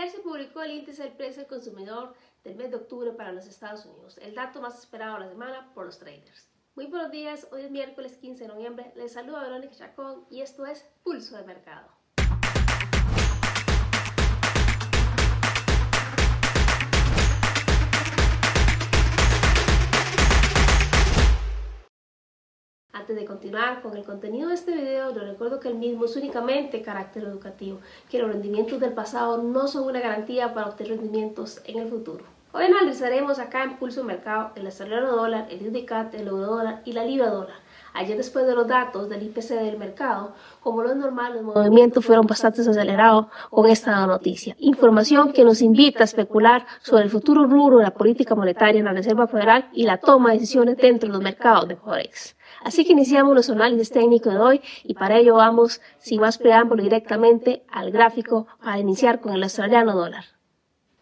Ayer se publicó el índice del precio del consumidor del mes de octubre para los Estados Unidos, el dato más esperado de la semana por los traders. Muy buenos días, hoy es miércoles 15 de noviembre, les saluda Verónica Chacón y esto es Pulso de Mercado. De continuar con el contenido de este video, les recuerdo que el mismo es únicamente carácter educativo, que los rendimientos del pasado no son una garantía para obtener rendimientos en el futuro. Hoy analizaremos acá en Pulso Mercado el australiano dólar, el INDICAT, el euro dólar y la libra dólar. Ayer después de los datos del IPC del mercado, como lo es normal, los movimientos fueron bastante acelerados con esta noticia. Información que nos invita a especular sobre el futuro rubro de la política monetaria en la Reserva Federal y la toma de decisiones dentro de los mercados de Forex. Así que iniciamos los análisis técnicos de hoy y para ello vamos, sin más preámbulo, directamente al gráfico para iniciar con el australiano dólar.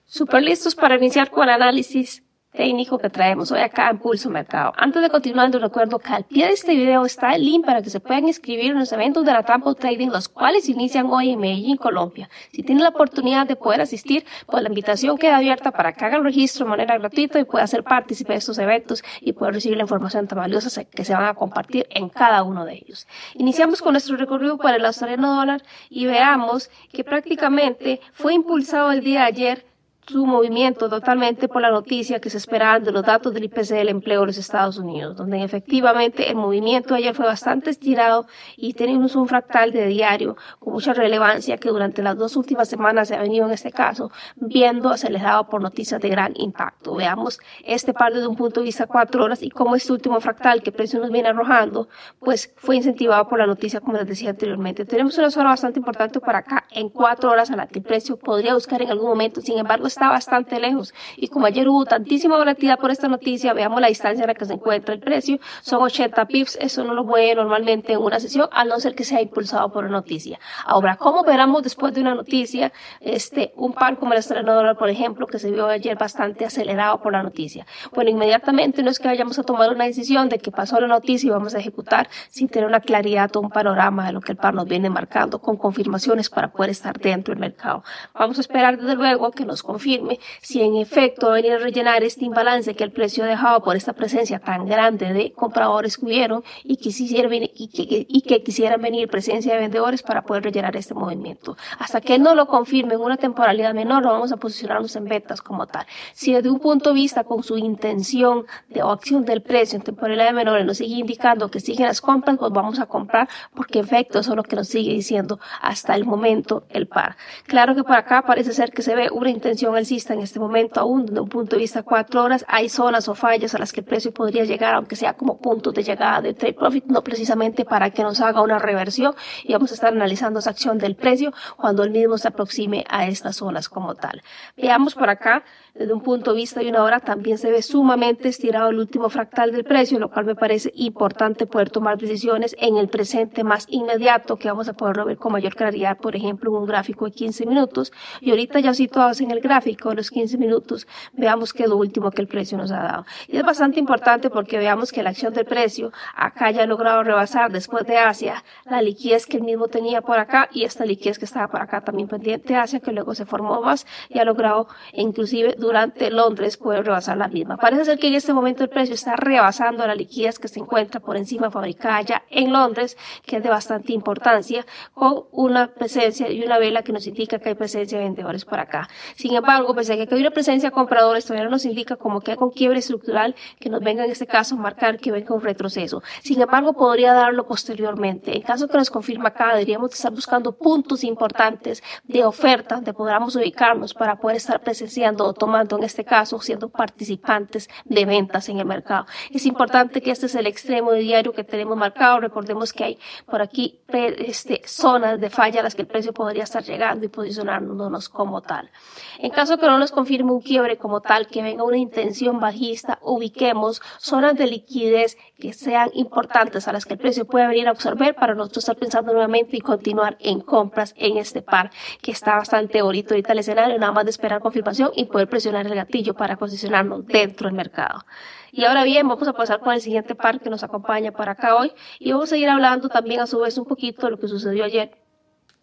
Super listos para iniciar con el análisis técnico que traemos hoy acá en Pulso Mercado. Antes de continuar, les recuerdo que al pie de este video está el link para que se puedan inscribir en los eventos de la Tampa Trading, los cuales inician hoy en Medellín, Colombia. Si tienen la oportunidad de poder asistir, pues la invitación queda abierta para que hagan registro de manera gratuita y puedan ser partícipe de estos eventos y poder recibir la información tan valiosa que se van a compartir en cada uno de ellos. Iniciamos con nuestro recorrido para el australiano dólar y veamos que prácticamente fue impulsado el día de ayer su movimiento totalmente por la noticia que se esperaban de los datos del IPC del empleo de los Estados Unidos, donde efectivamente el movimiento ayer fue bastante estirado y tenemos un fractal de diario con mucha relevancia que durante las dos últimas semanas se ha venido en este caso viendo acelerado por noticias de gran impacto. Veamos este par desde un punto de vista cuatro horas y cómo este último fractal que precio nos viene arrojando, pues fue incentivado por la noticia como les decía anteriormente. Tenemos una zona bastante importante para acá en cuatro horas a la que el precio podría buscar en algún momento, sin embargo está bastante lejos. Y como ayer hubo tantísima volatilidad por esta noticia, veamos la distancia en la que se encuentra el precio. Son 80 pips, eso no lo mueve normalmente en una sesión, a no ser que sea impulsado por una noticia. Ahora, ¿cómo veramos después de una noticia, este, un par como el estreno dólar, por ejemplo, que se vio ayer bastante acelerado por la noticia? Bueno, inmediatamente no es que vayamos a tomar una decisión de que pasó la noticia y vamos a ejecutar sin tener una claridad o un panorama de lo que el par nos viene marcando con confirmaciones para poder estar dentro del mercado. Vamos a esperar desde luego que nos confirme si en efecto venir a rellenar este imbalance que el precio dejado por esta presencia tan grande de compradores que hubieron y que, venir, y que, y que quisieran venir presencia de vendedores para poder rellenar este movimiento. Hasta que no lo confirme en una temporalidad menor, no vamos a posicionarnos en ventas como tal. Si desde un punto de vista con su intención de o acción del precio en temporalidad menor nos sigue indicando que siguen las compras, pues vamos a comprar porque en efecto eso es lo que nos sigue diciendo hasta el momento el par. Claro que por acá parece ser que se ve una intención al en este momento aún desde un punto de vista cuatro horas, hay zonas o fallas a las que el precio podría llegar, aunque sea como puntos de llegada de trade profit, no precisamente para que nos haga una reversión y vamos a estar analizando esa acción del precio cuando el mismo se aproxime a estas zonas como tal. Veamos por acá, desde un punto de vista de una hora, también se ve sumamente estirado el último fractal del precio, lo cual me parece importante poder tomar decisiones en el presente más inmediato que vamos a poder ver con mayor claridad, por ejemplo, en un gráfico de 15 minutos. Y ahorita ya situados en el gráfico, con los 15 minutos, veamos qué es lo último que el precio nos ha dado. Y es bastante importante porque veamos que la acción del precio acá ya ha logrado rebasar después de Asia la liquidez que el mismo tenía por acá y esta liquidez que estaba por acá también pendiente de Asia que luego se formó más y ha logrado inclusive Londres poder rebasar la misma. Parece ser que en este momento el precio está rebasando la liquidez que se encuentra por encima fabricada ya en Londres, que es de bastante importancia, con una presencia y una vela que nos indica que hay presencia de vendedores por acá. Sin embargo, pese a que hay una presencia compradora, esto ya nos indica como que hay con quiebre estructural que nos venga en este caso a marcar que venga un retroceso. Sin embargo, podría darlo posteriormente. En caso que nos confirma acá, deberíamos estar buscando puntos importantes de oferta donde podamos ubicarnos para poder estar presenciando o tomando en este caso siendo participantes de ventas en el mercado. Es importante que este es el extremo de diario que tenemos marcado. Recordemos que hay por aquí este, zonas de falla a las que el precio podría estar llegando y posicionándonos como tal. En caso que no nos confirme un quiebre como tal, que venga una intención bajista, ubiquemos zonas de liquidez que sean importantes a las que el precio pueda venir a absorber para nosotros estar pensando nuevamente y continuar en compras en este par que está bastante bonito ahorita el escenario, nada más de esperar confirmación y poder presionar el gatillo para posicionarnos dentro del mercado. Y ahora bien, vamos a pasar con el siguiente par que nos acompaña para acá hoy y vamos a ir hablando también a su vez un poquito de lo que sucedió ayer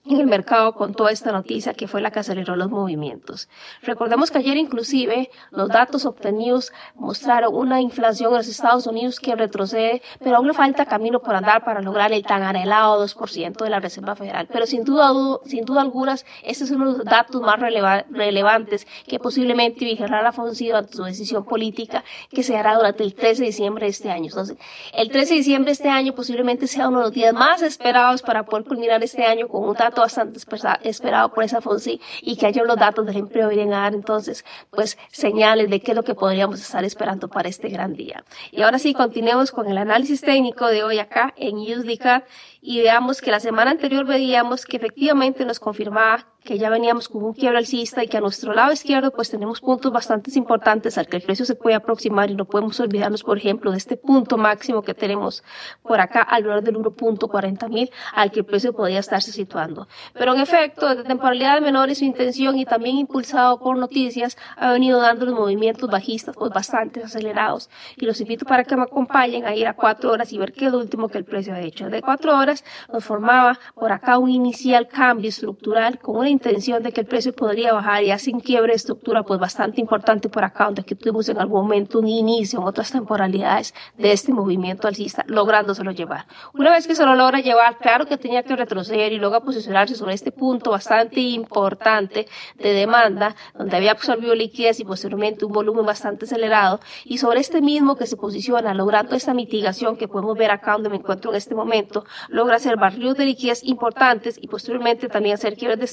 en el mercado con toda esta noticia que fue la que aceleró los movimientos. Recordemos que ayer inclusive los datos obtenidos mostraron una inflación en los Estados Unidos que retrocede, pero aún le falta camino por andar para lograr el tan anhelado 2% de la Reserva Federal. Pero sin duda, sin duda algunas, este es uno de los datos más relevantes que posiblemente vigilará la ofensiva ante su decisión política que se hará durante el 13 de diciembre de este año. Entonces, el 13 de diciembre de este año posiblemente sea uno de los días más esperados para poder culminar este año con un dato bastante esperado por esa FONSI y que ayer los datos del empleo vienen a dar entonces pues señales de qué es lo que podríamos estar esperando para este gran día. Y ahora sí, continuemos con el análisis técnico de hoy acá en USDCAD y veamos que la semana anterior veíamos que efectivamente nos confirmaba que ya veníamos con un quiebre alcista y que a nuestro lado izquierdo pues tenemos puntos bastante importantes al que el precio se puede aproximar y no podemos olvidarnos por ejemplo de este punto máximo que tenemos por acá alrededor del 1.40 mil al que el precio podría estarse situando. Pero en efecto, desde temporalidad de menores su intención y también impulsado por noticias ha venido dando los movimientos bajistas pues bastante acelerados y los invito para que me acompañen a ir a cuatro horas y ver qué es lo último que el precio ha hecho. De cuatro horas nos formaba por acá un inicial cambio estructural con una intención de que el precio podría bajar ya sin quiebre de estructura, pues bastante importante por acá, donde que tuvimos en algún momento un inicio en otras temporalidades de este movimiento alcista, lográndoselo llevar. Una vez que se lo logra llevar, claro que tenía que retroceder y luego posicionarse sobre este punto bastante importante de demanda, donde había absorbido liquidez y posteriormente un volumen bastante acelerado, y sobre este mismo que se posiciona, logrando esta mitigación que podemos ver acá donde me encuentro en este momento, logra hacer barrios de liquidez importantes y posteriormente también hacer quiebres de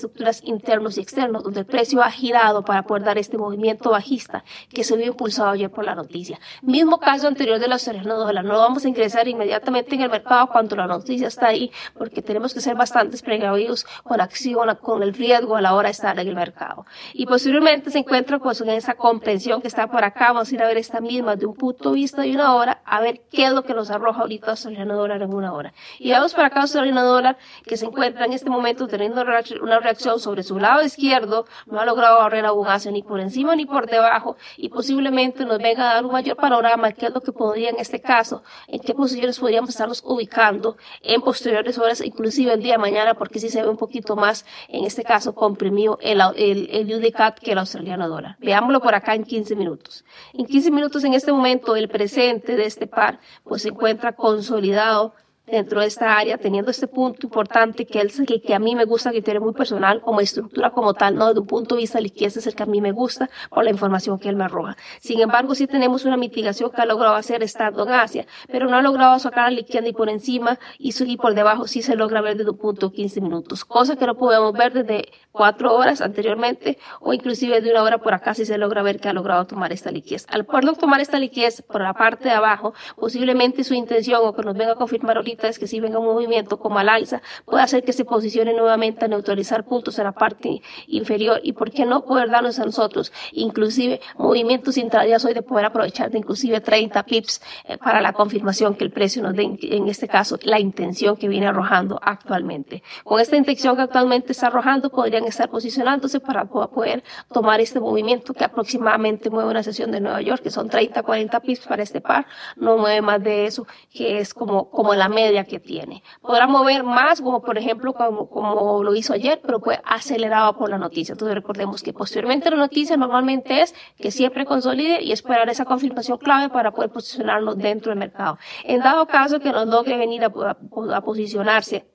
internos y externos, donde el precio ha girado para poder dar este movimiento bajista que se vio impulsado ayer por la noticia. Mismo caso anterior de la australiana dólar. No vamos a ingresar inmediatamente en el mercado cuando la noticia está ahí, porque tenemos que ser bastante precavidos con acción, con el riesgo a la hora de estar en el mercado. Y posiblemente se encuentra con esa comprensión que está por acá. Vamos a ir a ver esta misma de un punto de vista de una hora, a ver qué es lo que nos arroja ahorita australiano dólar en una hora. Y vamos para acá australiano dólar que se encuentra en este momento teniendo una reacción sobre su lado izquierdo, no ha logrado barrer a ni por encima ni por debajo y posiblemente nos venga a dar un mayor panorama de qué es lo que podría en este caso, en qué posiciones podríamos estarnos ubicando en posteriores horas, inclusive el día de mañana, porque si se ve un poquito más, en este caso, comprimido el, el, el que el australiano dólar. Veámoslo por acá en 15 minutos. En 15 minutos en este momento, el presente de este par, pues se encuentra consolidado dentro de esta área, teniendo este punto importante que, es que, que a mí me gusta, que tiene muy personal, como estructura como tal, no desde un punto de vista de liquidez es el que a mí me gusta por la información que él me arroja. Sin embargo, sí tenemos una mitigación que ha logrado hacer estando en Asia, pero no ha logrado sacar la liquidez ni por encima y, y por debajo sí se logra ver desde un punto de 15 minutos, cosa que no podemos ver desde cuatro horas anteriormente o inclusive de una hora por acá si se logra ver que ha logrado tomar esta liquidez. Al poder tomar esta liquidez por la parte de abajo, posiblemente su intención o que nos venga a confirmar ahorita es que si venga un movimiento como al alza, puede hacer que se posicione nuevamente a neutralizar puntos en la parte inferior y por qué no poder darnos a nosotros inclusive movimientos intradías hoy de poder aprovechar de inclusive 30 pips eh, para la confirmación que el precio nos dé, en este caso, la intención que viene arrojando actualmente. Con esta intención que actualmente está arrojando, podrían estar posicionándose para poder tomar este movimiento que aproximadamente mueve una sesión de Nueva York, que son 30, 40 pips para este par, no mueve más de eso, que es como, como la media que tiene. Podrá mover más, como por ejemplo, como, como lo hizo ayer, pero fue acelerado por la noticia. Entonces recordemos que posteriormente la noticia normalmente es que siempre consolide y esperar esa confirmación clave para poder posicionarnos dentro del mercado. En dado caso que nos logre venir a posicionarse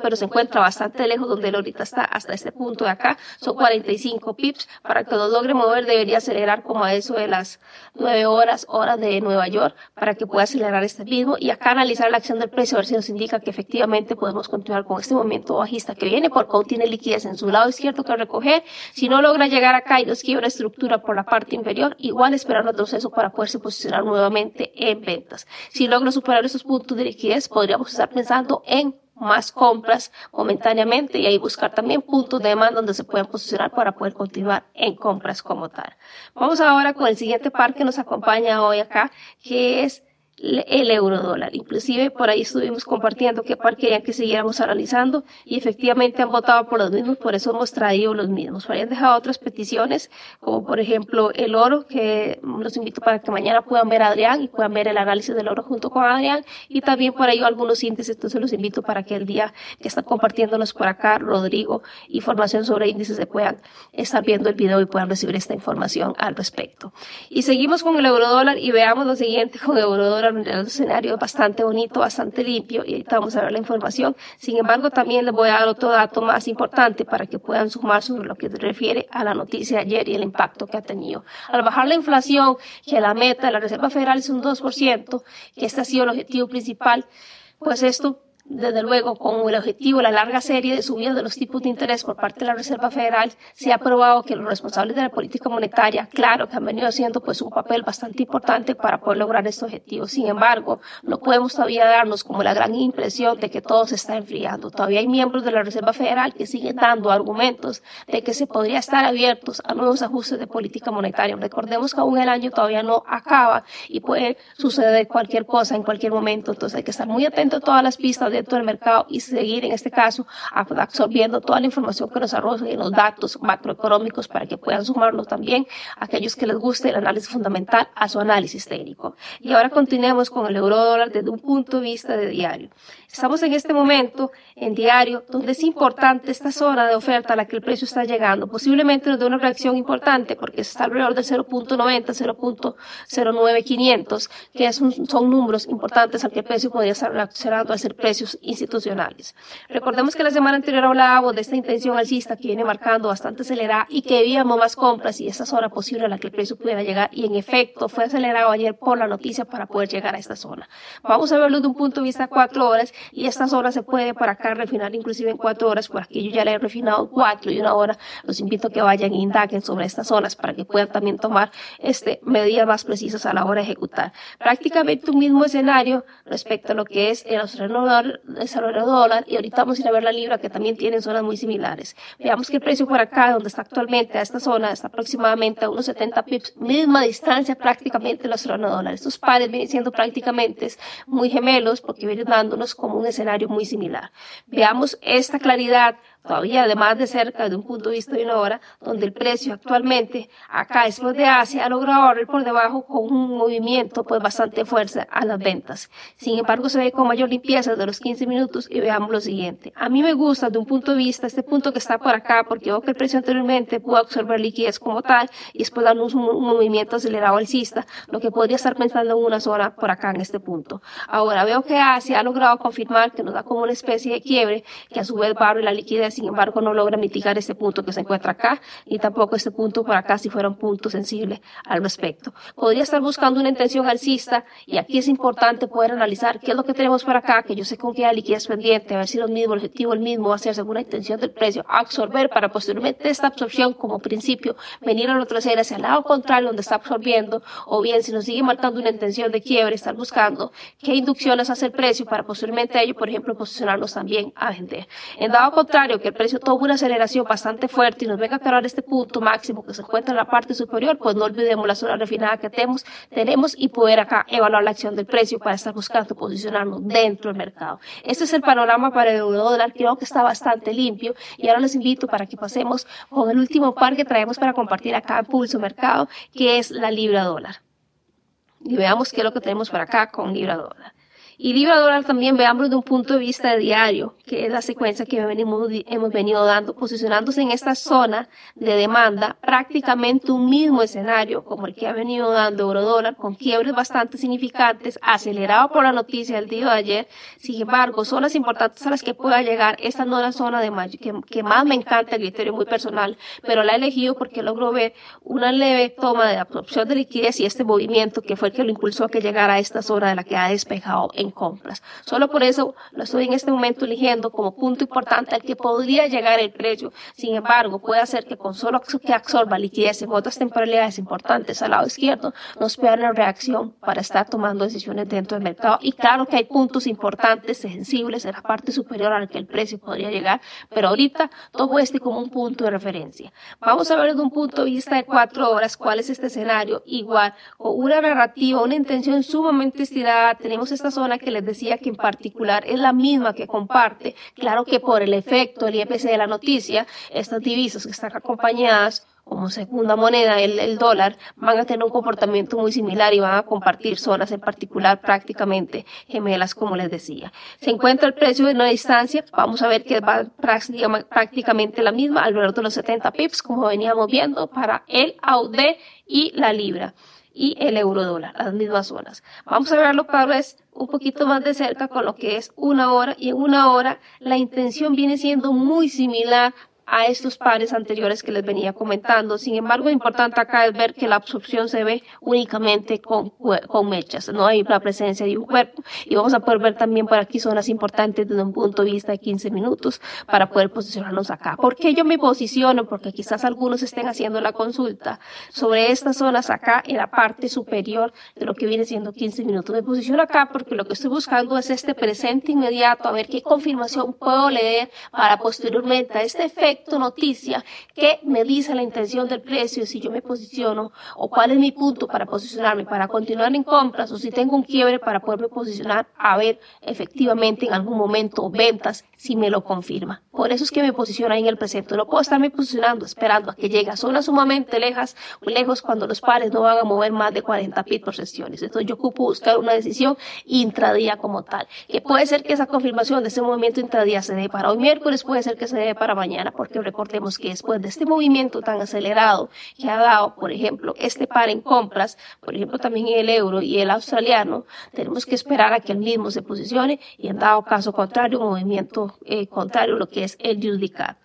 pero se encuentra bastante lejos donde él ahorita está, hasta este punto de acá, son 45 pips, para que lo logre mover debería acelerar como a eso de las 9 horas, horas de Nueva York, para que pueda acelerar este mismo y acá analizar la acción del precio, a ver si nos indica que efectivamente podemos continuar con este momento bajista que viene, porque aún tiene liquidez en su lado izquierdo que recoger, si no logra llegar acá y nos quiebra estructura por la parte inferior, igual esperar otro proceso para poderse posicionar nuevamente en ventas. Si logra superar esos puntos de liquidez, podríamos estar pensando en más compras momentáneamente y ahí buscar también puntos de demanda donde se pueden posicionar para poder continuar en compras como tal. Vamos ahora con el siguiente par que nos acompaña hoy acá, que es el euro dólar. Inclusive por ahí estuvimos compartiendo qué par querían que siguiéramos analizando y efectivamente han votado por los mismos, por eso hemos traído los mismos. Habían dejado otras peticiones, como por ejemplo el oro, que los invito para que mañana puedan ver a Adrián y puedan ver el análisis del oro junto con Adrián y también por ahí algunos índices, entonces los invito para que el día que están compartiéndonos por acá, Rodrigo, información sobre índices, se puedan estar viendo el video y puedan recibir esta información al respecto. Y seguimos con el euro dólar y veamos lo siguiente con el euro dólar un escenario bastante bonito, bastante limpio y ahorita vamos a ver la información. Sin embargo, también les voy a dar otro dato más importante para que puedan sumar sobre lo que se refiere a la noticia de ayer y el impacto que ha tenido. Al bajar la inflación, que la meta de la Reserva Federal es un 2%, que este ha sido el objetivo principal, pues esto desde luego, con el objetivo de la larga serie de subidas de los tipos de interés por parte de la Reserva Federal, se ha probado que los responsables de la política monetaria, claro, que han venido haciendo pues un papel bastante importante para poder lograr estos objetivos. Sin embargo, no podemos todavía darnos como la gran impresión de que todo se está enfriando. Todavía hay miembros de la Reserva Federal que siguen dando argumentos de que se podría estar abiertos a nuevos ajustes de política monetaria. Recordemos que aún el año todavía no acaba y puede suceder cualquier cosa en cualquier momento. Entonces hay que estar muy atento a todas las pistas dentro del mercado y seguir en este caso absorbiendo toda la información que nos arrojen los datos macroeconómicos para que puedan sumarlo también a aquellos que les guste el análisis fundamental a su análisis técnico. Y ahora continuemos con el euro dólar desde un punto de vista de diario. Estamos en este momento en diario donde es importante esta zona de oferta a la que el precio está llegando. Posiblemente nos dé una reacción importante porque está alrededor del 0.90, 0.09500, que son números importantes al que el precio podría estar reaccionando a ser institucionales. Recordemos que la semana anterior hablábamos de esta intención alcista que viene marcando bastante acelerada y que veíamos más compras y esa zona posible a la que el precio pudiera llegar y en efecto fue acelerado ayer por la noticia para poder llegar a esta zona. Vamos a verlo de un punto de vista cuatro horas y esta zona se puede para acá refinar inclusive en cuatro horas, por aquí yo ya le he refinado cuatro y una hora. Los invito a que vayan e indaguen sobre estas zonas para que puedan también tomar este, medidas más precisas a la hora de ejecutar. Prácticamente un mismo escenario respecto a lo que es el australiano dólar y ahorita vamos a ir a ver la libra que también tienen zonas muy similares. Veamos que el precio por acá, donde está actualmente, a esta zona, está aproximadamente a unos 70 pips, misma distancia prácticamente el australiano dólar. Estos pares vienen siendo prácticamente muy gemelos porque vienen dándonos como un escenario muy similar. Veamos esta claridad todavía además de cerca de un punto de vista de una hora, donde el precio actualmente acá después de Asia ha logrado abrir por debajo con un movimiento pues bastante fuerza a las ventas. Sin embargo se ve con mayor limpieza de los 15 minutos y veamos lo siguiente. A mí me gusta de un punto de vista este punto que está por acá porque veo que el precio anteriormente pudo absorber liquidez como tal y después darnos un, movimiento acelerado alcista, lo que podría estar pensando en una zona por acá en este punto. Ahora veo que Asia ha logrado confirmar que nos da como una especie de quiebre que a su vez abrir la liquidez sin embargo no logra mitigar este punto que se encuentra acá, y tampoco este punto por acá si fuera un punto sensible al respecto. Podría estar buscando una intención alcista, y aquí es importante poder analizar qué es lo que tenemos por acá, que yo sé con qué hay liquidez pendiente, a ver si lo mismo, el objetivo el mismo va a ser según la intención del precio, absorber para posteriormente esta absorción como principio, venir a retroceder hacia el lado contrario donde está absorbiendo, o bien si nos sigue marcando una intención de quiebre, estar buscando qué inducciones hace el precio para posteriormente a ello, por ejemplo, posicionarnos también a vender. En dado contrario, que el precio toma una aceleración bastante fuerte y nos venga a cerrar este punto máximo que se encuentra en la parte superior, pues no olvidemos la zona refinada que tenemos, tenemos y poder acá evaluar la acción del precio para estar buscando posicionarnos dentro del mercado. Este es el panorama para el euro dólar, creo que está bastante limpio y ahora les invito para que pasemos con el último par que traemos para compartir acá en Pulso Mercado, que es la libra dólar. Y veamos qué es lo que tenemos para acá con libra dólar. Y Libra dólar también veamos de un punto de vista diario, que es la secuencia que hemos venido dando, posicionándose en esta zona de demanda, prácticamente un mismo escenario como el que ha venido dando euro dólar, con quiebres bastante significantes, acelerado por la noticia del día de ayer. Sin embargo, zonas importantes a las que pueda llegar, esta no es la zona de que, que más me encanta, el criterio muy personal, pero la he elegido porque logro ver una leve toma de absorción de liquidez y este movimiento que fue el que lo impulsó a que llegara a esta zona de la que ha despejado compras. Solo por eso lo estoy en este momento eligiendo como punto importante al que podría llegar el precio. Sin embargo, puede ser que con solo que absorba liquidez en otras temporalidades importantes al lado izquierdo, nos pueda una reacción para estar tomando decisiones dentro del mercado. Y claro que hay puntos importantes, sensibles en la parte superior al que el precio podría llegar, pero ahorita todo este como un punto de referencia. Vamos a ver desde un punto de vista de cuatro horas cuál es este escenario. Igual, con una narrativa, una intención sumamente estirada, tenemos esta zona que les decía que en particular es la misma que comparte. Claro que por el efecto del IPC de la noticia, estas divisas que están acompañadas como segunda moneda, el, dólar, van a tener un comportamiento muy similar y van a compartir zonas en particular prácticamente gemelas, como les decía. Se encuentra el precio en una distancia, vamos a ver que va prácticamente la misma, alrededor de los 70 pips, como veníamos viendo, para el AUD y la libra y el euro dólar, las mismas zonas. Vamos a verlo cada vez un poquito más de cerca con lo que es una hora y en una hora la intención viene siendo muy similar a estos pares anteriores que les venía comentando. Sin embargo, importante acá es ver que la absorción se ve únicamente con, con mechas, no hay la presencia de un cuerpo. Y vamos a poder ver también por aquí zonas importantes desde un punto de vista de 15 minutos para poder posicionarnos acá. ¿Por qué yo me posiciono? Porque quizás algunos estén haciendo la consulta sobre estas zonas acá en la parte superior de lo que viene siendo 15 minutos. Me posiciono acá porque lo que estoy buscando es este presente inmediato, a ver qué confirmación puedo leer para posteriormente a este efecto noticia que me dice la intención del precio, si yo me posiciono o cuál es mi punto para posicionarme, para continuar en compras o si tengo un quiebre para poderme posicionar a ver efectivamente en algún momento ventas si me lo confirma. Por eso es que me posiciono ahí en el presente. No puedo estarme posicionando esperando a que llegue a zonas sumamente lejas, lejos cuando los pares no van a mover más de 40 pips por sesiones. Entonces yo ocupo buscar una decisión intradía como tal. Que puede ser que esa confirmación de ese movimiento intradía se dé para hoy miércoles, puede ser que se dé para mañana, porque recordemos que después de este movimiento tan acelerado que ha dado, por ejemplo, este par en compras, por ejemplo también el euro y el australiano, tenemos que esperar a que el mismo se posicione y en dado caso contrario, un movimiento eh, contrario lo que es el judicat.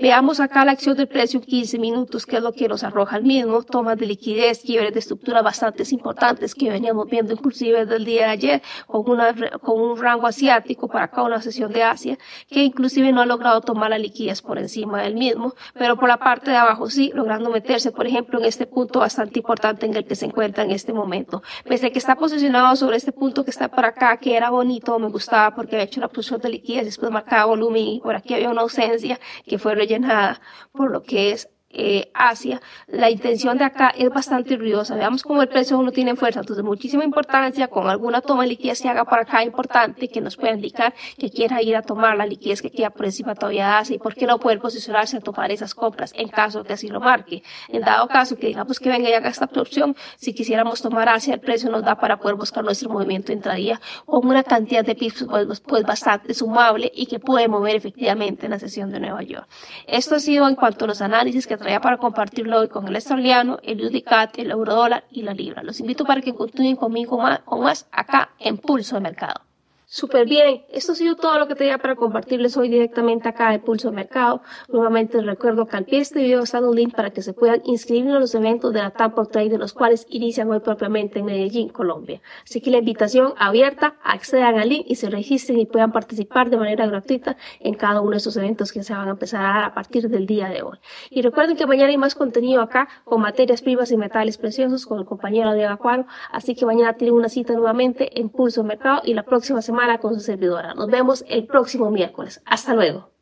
Veamos acá la acción del precio en 15 minutos, que es lo que nos arroja el mismo. Tomas de liquidez, quiebres de estructura bastante importantes que veníamos viendo inclusive desde el día de ayer con, una, con un rango asiático para acá una sesión de Asia, que inclusive no ha logrado tomar la liquidez por encima del mismo, pero por la parte de abajo sí, logrando meterse, por ejemplo, en este punto bastante importante en el que se encuentra en este momento. Pese a que está posicionado sobre este punto que está por acá, que era bonito, me gustaba porque había hecho una posición de liquidez, después marcaba volumen y por aquí había una ausencia que fue llenada por lo que es eh, Asia, la intención de acá es bastante ruidosa. Veamos cómo el precio uno tiene fuerza, entonces muchísima importancia con alguna toma de liquidez que haga para acá importante que nos pueda indicar que quiera ir a tomar la liquidez que queda por encima todavía de Asia y por qué no poder posicionarse a tomar esas compras en caso que así lo marque. En dado caso que digamos que venga y haga esta absorción, si quisiéramos tomar Asia, el precio nos da para poder buscar nuestro movimiento intradía con una cantidad de pips pues, pues bastante sumable y que puede mover efectivamente en la sesión de Nueva York. Esto ha sido en cuanto a los análisis que traía para compartirlo hoy con el australiano, el UDICAT, el eurodólar y la libra. Los invito para que continúen conmigo más, con más acá en Pulso de Mercado. Súper bien, esto ha sido todo lo que tenía para compartirles hoy directamente acá en Pulso Mercado. Nuevamente recuerdo que al pie de este video está un link para que se puedan inscribir en los eventos de la Tampa Trade, de los cuales inician hoy propiamente en Medellín, Colombia. Así que la invitación abierta, accedan al link y se registren y puedan participar de manera gratuita en cada uno de esos eventos que se van a empezar a dar a partir del día de hoy. Y recuerden que mañana hay más contenido acá con materias primas y metales preciosos con el compañero Diego Acuaro. Así que mañana tienen una cita nuevamente en Pulso Mercado y la próxima semana con su servidora. Nos vemos el próximo miércoles. Hasta luego.